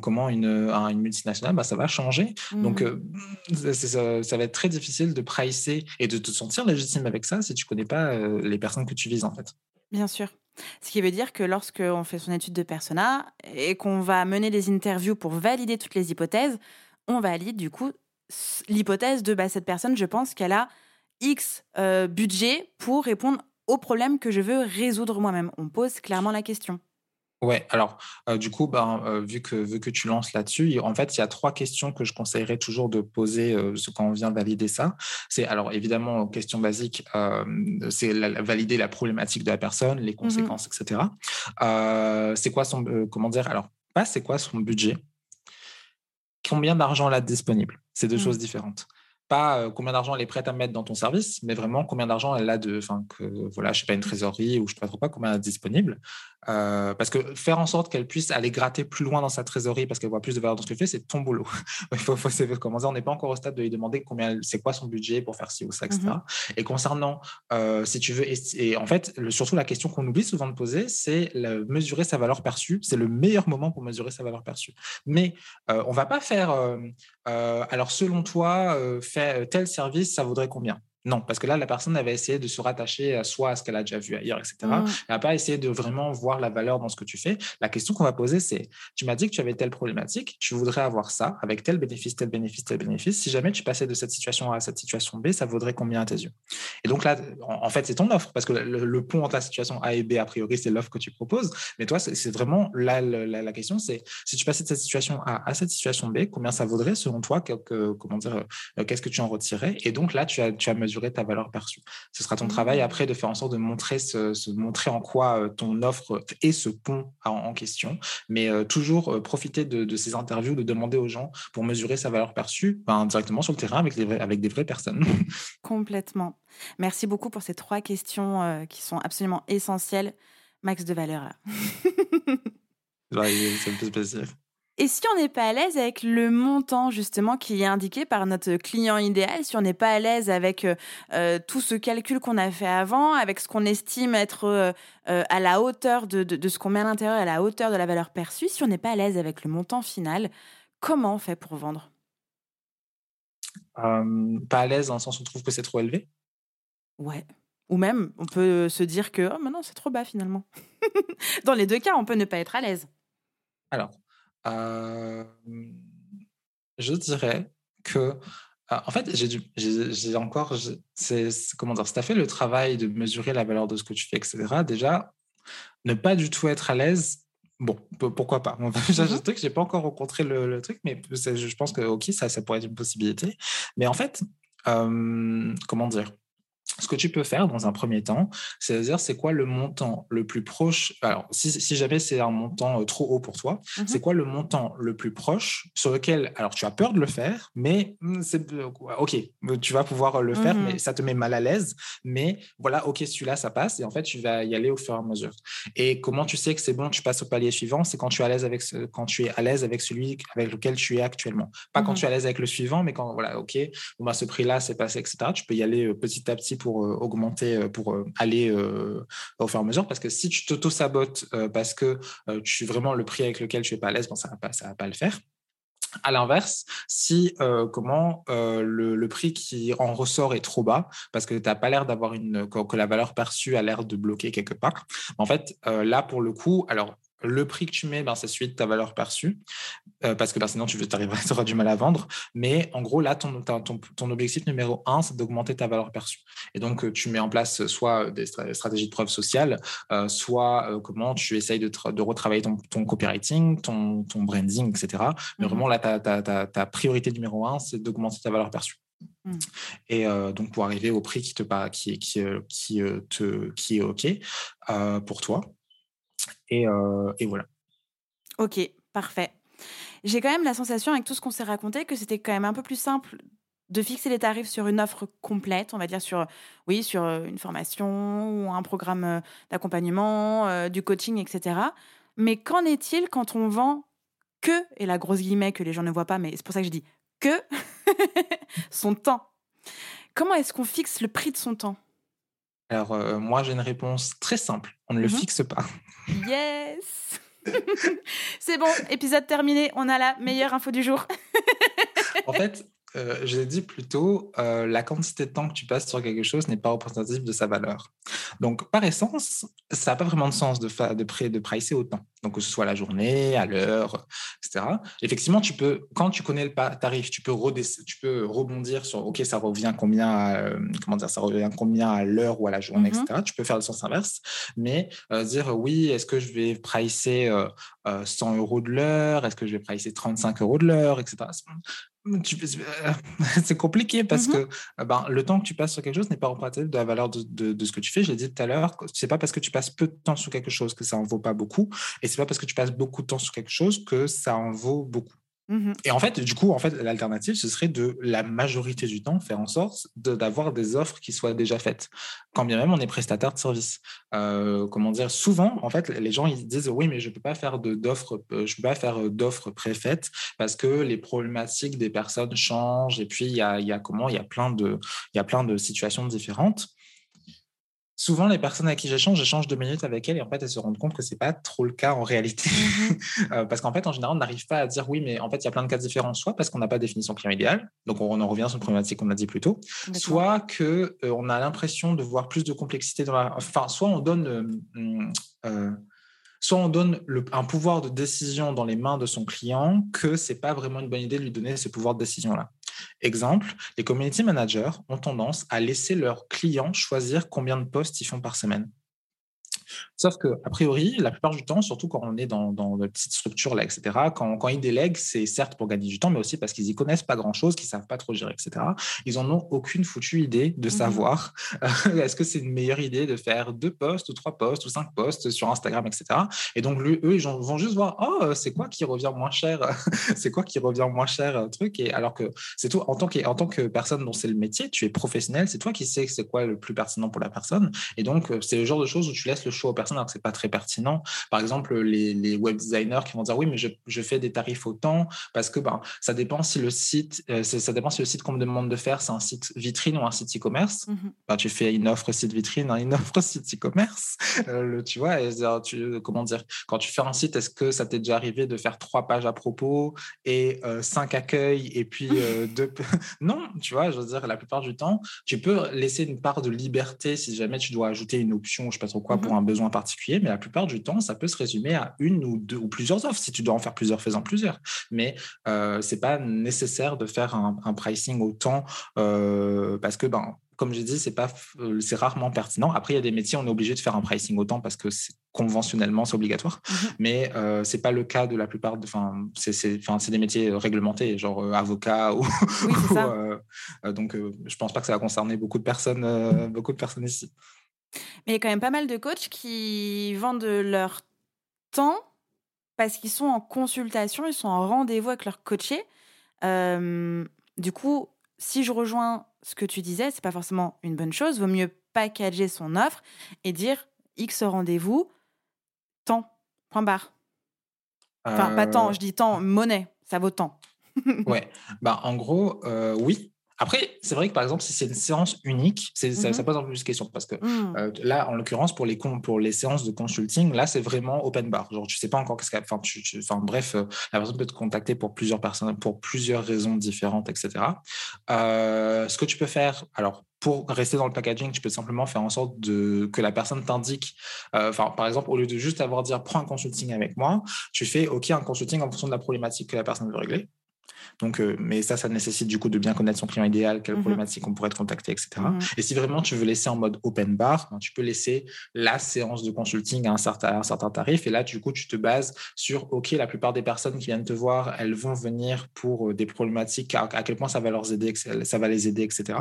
comment une, une multinationale, bah, ça va changer. Donc, mmh. euh, ça, va être très difficile de pricer et de te sentir légitime avec ça si tu connais pas euh, les personnes que tu vises, en fait. Bien sûr. Ce qui veut dire que lorsqu'on fait son étude de persona et qu'on va mener des interviews pour valider toutes les hypothèses, on valide du coup l'hypothèse de bah, cette personne, je pense qu'elle a X euh, budget pour répondre aux problèmes que je veux résoudre moi-même. On pose clairement la question. Ouais, alors du coup, ben, vu, que, vu que tu lances là-dessus, en fait, il y a trois questions que je conseillerais toujours de poser quand on vient valider ça. C'est alors évidemment, question basique, c'est valider la problématique de la personne, les mmh conséquences, etc. c'est quoi son, comment dire, alors pas c'est quoi son budget, combien d'argent elle a disponible. C'est deux mmh. choses différentes pas combien d'argent elle est prête à mettre dans ton service, mais vraiment combien d'argent elle a de, enfin, que voilà, je sais pas, une trésorerie ou je sais pas trop pas combien elle a disponible. Parce que faire en sorte qu'elle puisse aller gratter plus loin dans sa trésorerie parce qu'elle voit plus de valeur dans ce qu'elle fait, c'est ton boulot. Il faut, dire, on n'est pas encore au stade de lui demander combien, c'est quoi son budget pour faire ci ou ça, etc. Mmh et concernant, si tu veux, et, en fait, surtout la question qu'on oublie souvent de poser, c'est mesurer sa valeur perçue. C'est le meilleur moment pour mesurer sa valeur perçue. Mais on va pas faire, alors selon toi, fait tel service, ça vaudrait combien? Non, parce que là, la personne avait essayé de se rattacher soit à ce qu'elle a déjà vu ailleurs, etc. Elle n'a pas essayé de vraiment voir la valeur dans ce que tu fais. La question qu'on va poser, c'est tu m'as dit que tu avais telle problématique, tu voudrais avoir ça avec tel bénéfice, tel bénéfice, tel bénéfice. Si jamais tu passais de cette situation A à cette situation B, ça vaudrait combien à tes yeux? Et donc là, en, fait, c'est ton offre, parce que le, pont entre la situation A et B, a priori, c'est l'offre que tu proposes. Mais toi, c'est vraiment là, la, question, c'est si tu passais de cette situation A à cette situation B, combien ça vaudrait selon toi Comment dire euh, Qu'est-ce que tu en retirais? Et donc là, tu as, tu as mesuré ta valeur perçue. Ce sera ton travail mmh. après de faire en sorte de montrer, ce, montrer en quoi euh, ton offre est ce pont en, question, mais euh, toujours euh, profiter de, ces interviews, de demander aux gens pour mesurer sa valeur perçue ben, directement sur le terrain avec, les avec des vraies personnes. Complètement. Merci beaucoup pour ces trois questions qui sont absolument essentielles. Max de valeur là. ouais, ça me fait plaisir. Et si on n'est pas à l'aise avec le montant justement qui est indiqué par notre client idéal, si on n'est pas à l'aise avec euh, euh, tout ce calcul qu'on a fait avant, avec ce qu'on estime être euh, à la hauteur de, ce qu'on met à l'intérieur, à la hauteur de la valeur perçue, si on n'est pas à l'aise avec le montant final, comment on fait pour vendre? Pas à l'aise dans le sens où on trouve que c'est trop élevé? Ouais. Ou même, on peut se dire que oh, non, c'est trop bas finalement. dans les deux cas, on peut ne pas être à l'aise. Alors, je dirais que, en fait, j'ai encore, c'est comment dire, si tu as fait le travail de mesurer la valeur de ce que tu fais, etc., déjà, ne pas du tout être à l'aise, bon, pourquoi pas? Je mmh truc, j'ai pas encore rencontré le, truc, mais je pense que ok, ça, ça pourrait être une possibilité. Mais en fait, comment dire ce que tu peux faire dans un premier temps, c'est à dire c'est quoi le montant le plus proche. Alors, si, jamais c'est un montant euh, trop haut pour toi, mmh c'est quoi le montant le plus proche sur lequel, alors tu as peur de le faire, mais mmh, c'est euh, ok, tu vas pouvoir le faire, mais mmh ça te met mal à l'aise. Mais voilà, ok, celui-là, ça passe, et en fait, tu vas y aller au fur et à mesure. Et comment tu sais que c'est bon, tu passes au palier suivant, c'est quand tu es à l'aise avec ce, quand tu es à l'aise avec celui avec lequel tu es actuellement. Pas quand tu es à l'aise avec le suivant, mais quand voilà, ok, bon, bah, ce prix-là, c'est passé, etc. Tu peux y aller euh, petit à petit euh, augmenter, euh, pour aller au fur et à mesure. Parce que si tu t'auto-sabotes parce que tu vraiment le prix avec lequel tu es pas à l'aise, bon, ça va pas, ça va pas le faire. À l'inverse, si comment le, prix qui en ressort est trop bas, parce que tu n'as pas l'air d'avoir une que, la valeur perçue a l'air de bloquer quelque part, en fait, là pour le coup, alors le prix que tu mets, ben, c'est celui de ta valeur perçue, euh, parce que ben, sinon tu auras du mal à vendre. Mais en gros, là, ton, ton, objectif numéro un, c'est d'augmenter ta valeur perçue. Et donc, euh, tu mets en place soit des stratégies de preuve sociale, euh, soit comment tu essayes de, retravailler ton, copywriting, ton, branding, etc. Mais mmh vraiment, là, ta, priorité numéro un, c'est d'augmenter ta valeur perçue. Mmh. Et donc, pour arriver au prix qui, te, qui, qui, qui, te, qui est OK pour toi. Euh, et, voilà. Ok, parfait. J'ai quand même la sensation, avec tout ce qu'on s'est raconté, que c'était quand même un peu plus simple de fixer les tarifs sur une offre complète, on va dire sur, oui, sur euh, une formation ou un programme euh, d'accompagnement, du coaching, etc. Mais qu'en est-il quand on vend que, et la grosse guillemets que les gens ne voient pas, mais c'est pour ça que je dis que, son temps? Comment est-ce qu'on fixe le prix de son temps? Alors, euh, moi, j'ai une réponse très simple. On ne le mmh fixe pas. Yes C'est bon, épisode terminé. On a la meilleure info du jour. en fait, euh, j'ai dit plutôt, euh, la quantité de temps que tu passes sur quelque chose n'est pas représentative de sa valeur. Donc, par essence, ça n'a pas vraiment de sens de, de, de, de pricer autant. Donc, que ce soit la journée, à l'heure, etc. Effectivement, tu peux, quand tu connais le tarif, tu peux, tu peux rebondir sur, OK, ça revient combien à, euh, comment dire, ça revient combien à l'heure ou à la journée, etc. Mmh tu peux faire le sens inverse, mais dire, oui, est-ce que je vais pricer 100 euros de l'heure? Est-ce que je vais pricer 35 euros de l'heure, etc. Euh, c'est compliqué parce mmh que euh, ben, le temps que tu passes sur quelque chose n'est pas représentatif de la valeur de, de, ce que tu fais. Je l'ai dit tout à l'heure, c'est pas parce que tu passes peu de temps sur quelque chose que ça en vaut pas beaucoup, et c'est pas parce que tu passes beaucoup de temps sur quelque chose que ça en vaut beaucoup. Mmh et en fait, du coup, en fait, l'alternative, ce serait de la majorité du temps faire en sorte d'avoir des offres qui soient déjà faites, quand bien même on est prestataire de service. Euh, comment dire Souvent, en fait, les gens ils disent oui, mais je peux pas faire d'offres, euh, je peux pas faire euh, d'offres préfaites parce que les problématiques des personnes changent et puis il y a, y a, comment Il y a plein de, il y a plein de situations différentes souvent, les personnes à qui j'échange, j'échange deux minutes avec elles et en fait, elles se rendent compte que c'est pas trop le cas en réalité. Mmh euh, parce qu'en fait, en général, on n'arrive pas à dire oui, mais en fait, il y a plein de cas différents, soit parce qu'on n'a pas défini son client idéal, donc on en revient sur une problématique qu'on a dit plus tôt, soit que euh, on a l'impression de voir plus de complexité dans la. Enfin, soit on donne. Euh, soit on donne un pouvoir de décision dans les mains de son client que c'est pas vraiment une bonne idée de lui donner ce pouvoir de décision là. Exemple, les community managers ont tendance à laisser leurs clients choisir combien de postes ils font par semaine. Sauf que, a priori, la plupart du temps, surtout quand on est dans, dans de petites structures, là, etc., quand, quand ils délèguent, c'est certes pour gagner du temps, mais aussi parce qu'ils y connaissent pas grand-chose, qu'ils savent pas trop gérer, etc. Ils en ont aucune foutue idée de mmh savoir euh, est-ce que c'est une meilleure idée de faire deux posts ou trois posts ou cinq posts sur Instagram, etc. Et donc, eux, ils vont juste voir, oh, c'est quoi qui revient moins cher C'est quoi qui revient moins cher euh, truc Et alors que c'est tout, en tant que, en tant que personne dont c'est le métier, tu es professionnel, c'est toi qui sais c'est quoi le plus pertinent pour la personne. Et donc, euh, c'est le genre de choses où tu laisses le choix aux personnes alors que c'est pas très pertinent. Par exemple, les, web designers qui vont dire oui, mais je, fais des tarifs autant parce que ben, ça dépend si le site, euh, ça dépend si le site qu'on me demande de faire, c'est un site vitrine ou un site e-commerce. Mmh ben, tu fais une offre site vitrine, hein, une offre site e-commerce. Euh, tu vois, tu, comment dire, quand tu fais un site, est-ce que ça t'est déjà arrivé de faire trois pages à propos et euh, cinq accueils et puis deux. non, tu vois, je veux dire, la plupart du temps, tu peux laisser une part de liberté si jamais tu dois ajouter une option, je sais pas trop quoi, mmh pour un besoin particulier, mais la plupart du temps, ça peut se résumer à une ou deux ou plusieurs offres. Si tu dois en faire plusieurs, fais-en plusieurs. Mais euh, c'est pas nécessaire de faire un, pricing autant euh, parce que ben comme j'ai dit, c'est pas, euh, c'est rarement pertinent. Après, il y a des métiers, on est obligé de faire un pricing autant parce que conventionnellement, c'est obligatoire. Mmh Mais euh, c'est pas le cas de la plupart. Enfin, c'est des métiers réglementés, genre euh, avocat ou. Euh, donc, je pense pas que ça va concerner beaucoup de personnes, beaucoup de personnes ici. Mais il y a quand même pas mal de coachs qui vendent leur temps parce qu'ils sont en consultation, ils sont en rendez-vous avec leur coaché. du coup, si je rejoins ce que tu disais, c'est pas forcément une bonne chose. Vaut mieux packager son offre et dire X rendez-vous, temps, point barre. Enfin, pas temps, je dis temps, monnaie, ça vaut temps. ouais, bah, en gros, euh, oui, après, c'est vrai que par exemple, si c'est une séance unique, ça, mmh pose un peu plus de questions parce que mmh. euh, là, en l'occurrence, pour les, pour les séances de consulting, là, c'est vraiment open bar. Genre, tu sais pas encore qu'est-ce qu'elle. Enfin, enfin, bref, euh, la personne peut te contacter pour plusieurs personnes, pour plusieurs raisons différentes, etc. Euh, ce que tu peux faire, alors, pour rester dans le packaging, tu peux simplement faire en sorte de, que la personne t'indique, enfin, par exemple, au lieu de juste avoir dire prends un consulting avec moi, tu fais OK, un consulting en fonction de la problématique que la personne veut régler. Donc, euh, mais ça, ça nécessite du coup de bien connaître son client idéal, quelles mmh problématiques on pourrait te contacter, etc. Mmh Et si vraiment tu veux laisser en mode open bar, ben, tu peux laisser la séance de consulting à un, certain, un certain tarif. Et là, du coup, tu te bases sur, OK, la plupart des personnes qui viennent te voir, elles vont venir pour euh, des problématiques, à, quel point ça va, leur aider, ça va les aider, etc.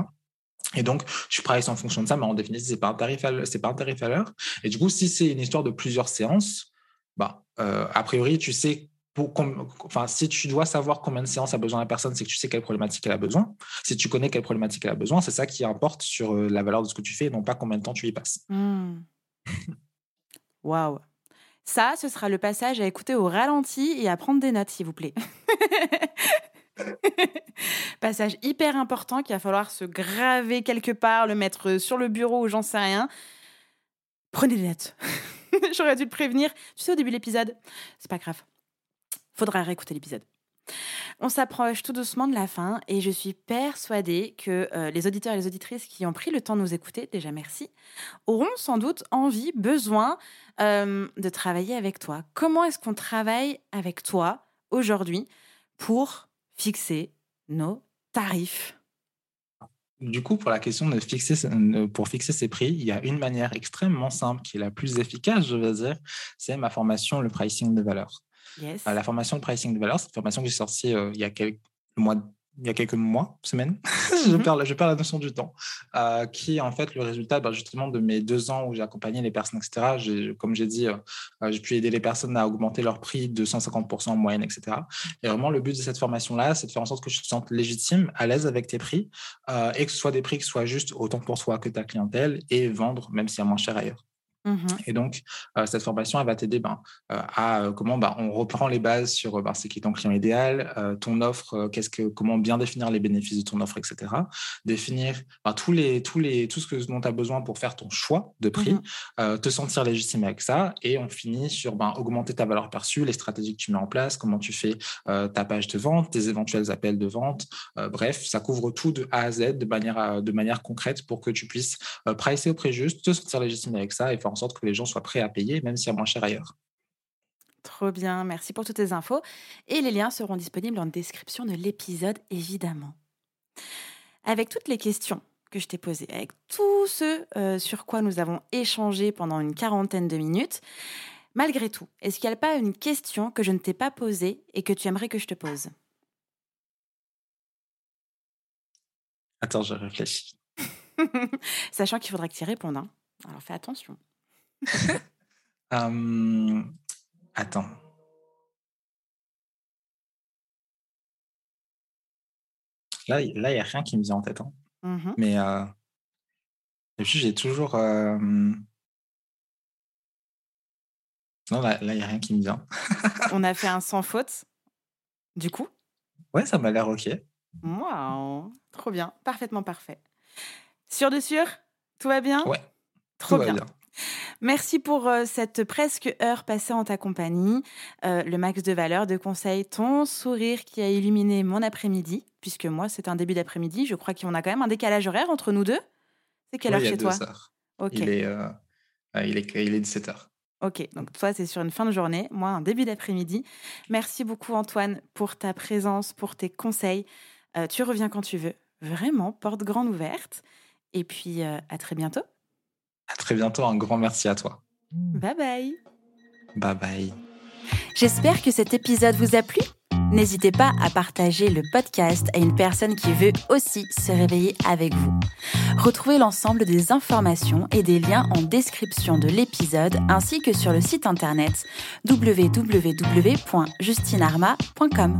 Et donc, tu prices en fonction de ça, mais en définitive, c'est pas un tarif c'est pas un tarif à l'heure. Et du coup, si c'est une histoire de plusieurs séances, bah, euh, a priori, tu sais enfin, si tu dois savoir combien de séances a besoin la personne, c'est que tu sais quelle problématique elle a besoin. Si tu connais quelle problématique elle a besoin, c'est ça qui importe sur euh, la valeur de ce que tu fais et non pas combien de temps tu y passes. Mmh. Waouh. Ça, ce sera le passage à écouter au ralenti et à prendre des notes, s'il vous plaît. passage hyper important qu'il va falloir se graver quelque part, le mettre sur le bureau ou j'en sais rien. Prenez des notes. J'aurais dû le prévenir, tu sais, au début de l'épisode. C'est pas grave. Faudra réécouter l'épisode. On s'approche tout doucement de la fin et je suis persuadée que euh, les auditeurs et les auditrices qui ont pris le temps de nous écouter, déjà merci, auront sans doute envie, besoin euh, de travailler avec toi. Comment est-ce qu'on travaille avec toi aujourd'hui pour fixer nos tarifs? Du coup, pour la question de fixer, pour fixer prix, il y a une manière extrêmement simple qui est la plus efficace, je veux dire, c'est ma formation, le pricing de valeur. Euh, la formation de pricing de valeur, c'est une formation que j'ai sortie euh, il y a quelques mois il y a quelques mois, semaines, je, mhm. perds, je perds la notion du temps, euh, qui est en fait le résultat bah, justement de mes deux ans où j'ai accompagné les personnes, etc. Comme j'ai dit, j'ai pu aider les personnes à augmenter leur prix de 150% en moyenne, etc. Et vraiment, le but de cette formation-là, c'est de faire en sorte que tu te sentes légitime, à l'aise avec tes prix, et que ce soit des prix qui soient juste autant pour soi que ta clientèle, et vendre même y a moins cher ailleurs. Mmh et donc, euh, cette formation, elle va t'aider ben, euh, à euh, comment ben, on reprend les bases sur ben, c'est qui ton client idéal, ton offre, qu'est-ce que, comment bien définir les bénéfices de ton offre, etc. Définir ben, tous les, tous les, tout ce que, dont tu as besoin pour faire ton choix de prix, mmh te sentir légitime avec ça. Et on finit sur ben, augmenter ta valeur perçue, les stratégies que tu mets en place, comment tu fais ta page de vente, tes éventuels appels de vente. bref, ça couvre tout de A à Z de manière, de manière concrète pour que tu puisses pricer au prix juste, te sentir légitime avec ça et faire en sorte que les gens soient prêts à payer, même y a moins cher ailleurs. Trop bien, merci pour toutes tes infos. Et les liens seront disponibles en description de l'épisode, évidemment. Avec toutes les questions que je t'ai posées, avec tout ce euh, sur quoi nous avons échangé pendant une quarantaine de minutes, malgré tout, est-ce qu'il n'y a pas une question que je ne t'ai pas posée et que tu aimerais que je te pose? Attends, je réfléchis. Sachant qu'il faudra que tu y répondes. Hein. Alors fais attention. attends. Là, il n'y a rien qui me vient en tête. Hein. Mmh Mais euh, et puis j'ai toujours. Non, là, il n'y a rien qui me vient. On a fait un sans faute, du coup. Ouais, ça m'a l'air OK. Waouh, trop bien, parfaitement parfait. Sûr de sûr Tout va bien? Ouais. Trop bien. Merci pour euh, cette presque heure passée en ta compagnie. Euh, le max de valeur, de conseils, ton sourire qui a illuminé mon après-midi, puisque moi, c'est un début d'après-midi. Je crois qu'on a quand même un décalage horaire entre nous deux. C'est quelle heure chez toi? il, est, euh, il, est, il est 17 heures. Ok, donc toi, c'est sur une fin de journée, moi, un début d'après-midi. Merci beaucoup, Antoine, pour ta présence, pour tes conseils. tu reviens quand tu veux. Vraiment, porte grande ouverte. Et puis, à très bientôt. À très bientôt. Un grand merci à toi. Bye bye. Bye bye. J'espère que cet épisode vous a plu. N'hésitez pas à partager le podcast à une personne qui veut aussi se réveiller avec vous. Retrouvez l'ensemble des informations et des liens en description de l'épisode ainsi que sur le site internet www.justinarma.com.